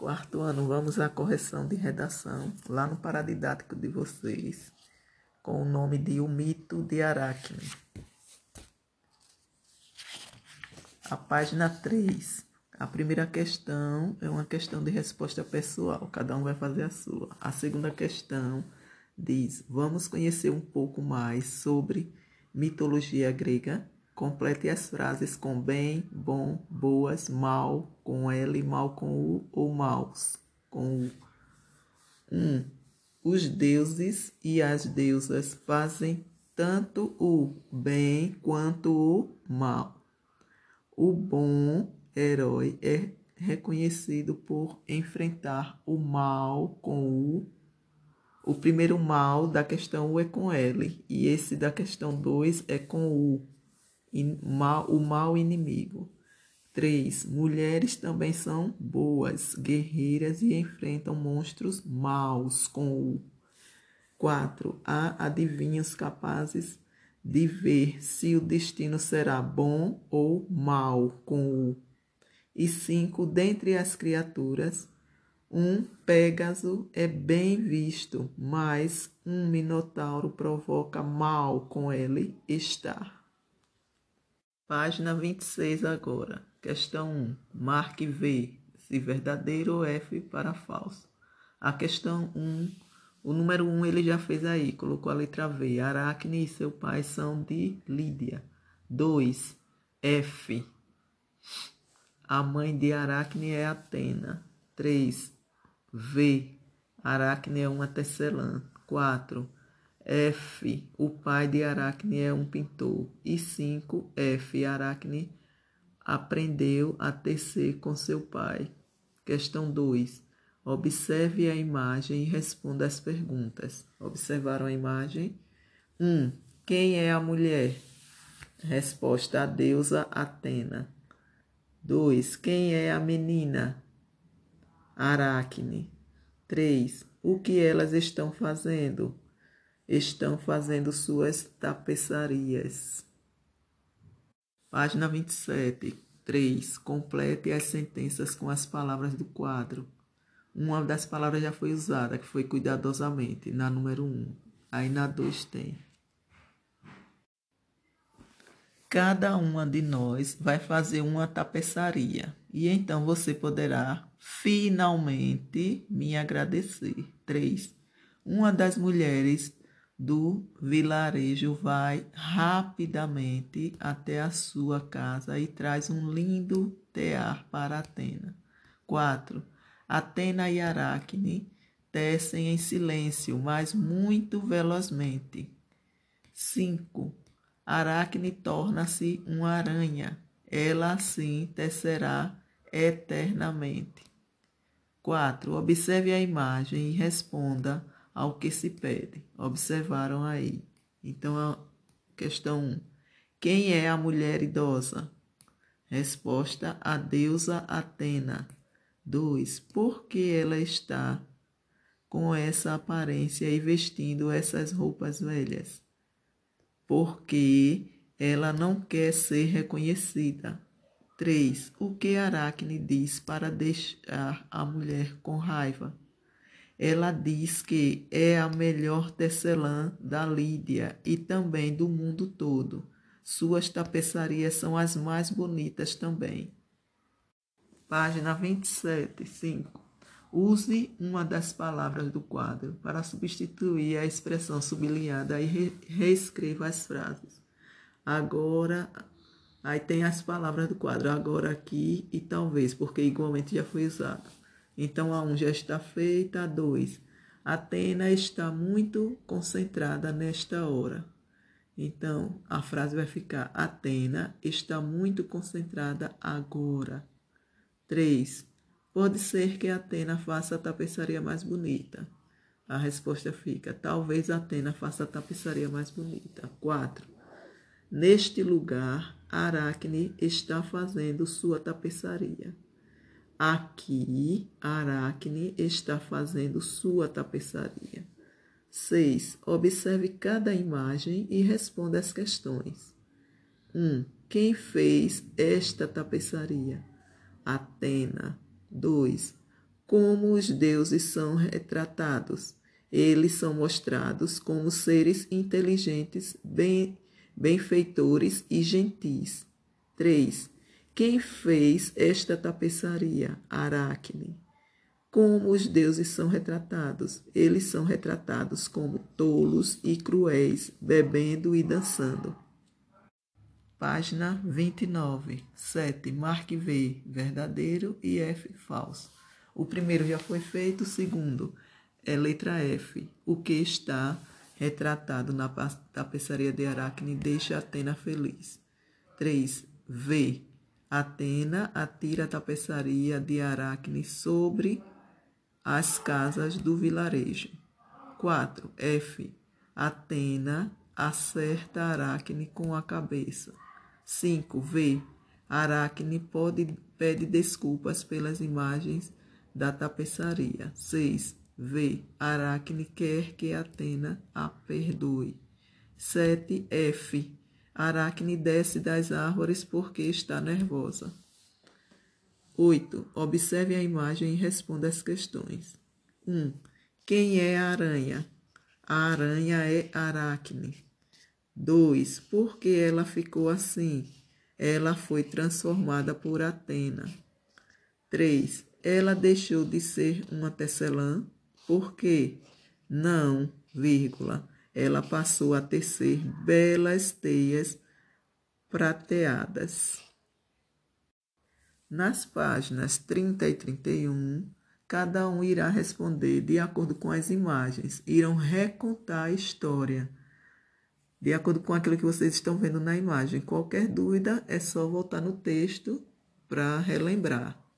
Quarto ano, vamos à correção de redação lá no paradidático de vocês, com o nome de O Mito de Aracne. A página 3. A primeira questão é uma questão de resposta pessoal, cada um vai fazer a sua. A segunda questão diz: Vamos conhecer um pouco mais sobre mitologia grega Complete as frases com bem, bom, boas, mal, com L, mal com U ou maus com U. 1. Um, os deuses e as deusas fazem tanto o bem quanto o mal. O bom herói é reconhecido por enfrentar o mal com o o primeiro mal da questão U é com L e esse da questão 2 é com U o mal inimigo. 3. Mulheres também são boas, guerreiras e enfrentam monstros maus com o. 4. Há adivinhos capazes de ver se o destino será bom ou mal com o. E 5. Dentre as criaturas, um Pégaso é bem visto, mas um Minotauro provoca mal com ele estar. Página 26 agora. Questão 1. Marque V se verdadeiro ou F para falso. A questão 1, o número 1 ele já fez aí, colocou a letra V. Aracne e seu pai são de Lídia. 2. F. A mãe de Aracne é Atena. 3. V. Aracne é uma tecelã. 4. F, o pai de Aracne é um pintor. E 5, F, Aracne aprendeu a tecer com seu pai. Questão 2. Observe a imagem e responda as perguntas. Observaram a imagem? 1. Um, quem é a mulher? Resposta: a deusa Atena. 2. Quem é a menina? Aracne. 3. O que elas estão fazendo? Estão fazendo suas tapeçarias. Página 27, 3. Complete as sentenças com as palavras do quadro. Uma das palavras já foi usada, que foi cuidadosamente, na número 1. Aí na 2 tem. Cada uma de nós vai fazer uma tapeçaria. E então você poderá finalmente me agradecer. 3. Uma das mulheres do vilarejo vai rapidamente até a sua casa e traz um lindo tear para Atena. 4. Atena e Aracne tecem em silêncio, mas muito velozmente. 5. Aracne torna-se uma aranha. Ela assim tecerá eternamente. 4. Observe a imagem e responda ao que se pede. Observaram aí. Então, a questão 1. Quem é a mulher idosa? Resposta: a deusa Atena. 2. Por que ela está com essa aparência e vestindo essas roupas velhas? Porque ela não quer ser reconhecida. 3. O que Aracne diz para deixar a mulher com raiva? Ela diz que é a melhor tecelã da Lídia e também do mundo todo. Suas tapeçarias são as mais bonitas também. Página 27, 5. Use uma das palavras do quadro para substituir a expressão sublinhada e re reescreva as frases. Agora, aí tem as palavras do quadro, agora aqui e talvez, porque igualmente já foi usado. Então, a 1 um já está feita. A 2, Atena está muito concentrada nesta hora. Então, a frase vai ficar: Atena está muito concentrada agora. 3. Pode ser que Atena faça a tapeçaria mais bonita. A resposta fica: talvez Atena faça a tapeçaria mais bonita. 4. Neste lugar, Aracne está fazendo sua tapeçaria. Aqui, Aracne está fazendo sua tapeçaria. 6. Observe cada imagem e responda as questões. 1. Um, quem fez esta tapeçaria? Atena. 2. Como os deuses são retratados? Eles são mostrados como seres inteligentes, bem, benfeitores e gentis. 3. Quem fez esta tapeçaria? Aracne. Como os deuses são retratados? Eles são retratados como tolos e cruéis, bebendo e dançando. Página 29. 7. Marque V, verdadeiro e F, falso. O primeiro já foi feito, o segundo é letra F. O que está retratado na tapeçaria de Aracne deixa Atena feliz. 3. V. Atena atira a tapeçaria de Aracne sobre as casas do vilarejo. 4. F. Atena acerta Aracne com a cabeça. 5. V. Aracne pode, pede desculpas pelas imagens da tapeçaria. 6. V. Aracne quer que Atena a perdoe. 7. F. Aracne desce das árvores porque está nervosa. 8. Observe a imagem e responda as questões. 1. Quem é a aranha? A aranha é Aracne. 2. Por que ela ficou assim? Ela foi transformada por Atena. 3. Ela deixou de ser uma tecelã porque não, vírgula, ela passou a tecer belas teias prateadas. Nas páginas 30 e 31, cada um irá responder de acordo com as imagens, irão recontar a história, de acordo com aquilo que vocês estão vendo na imagem. Qualquer dúvida é só voltar no texto para relembrar.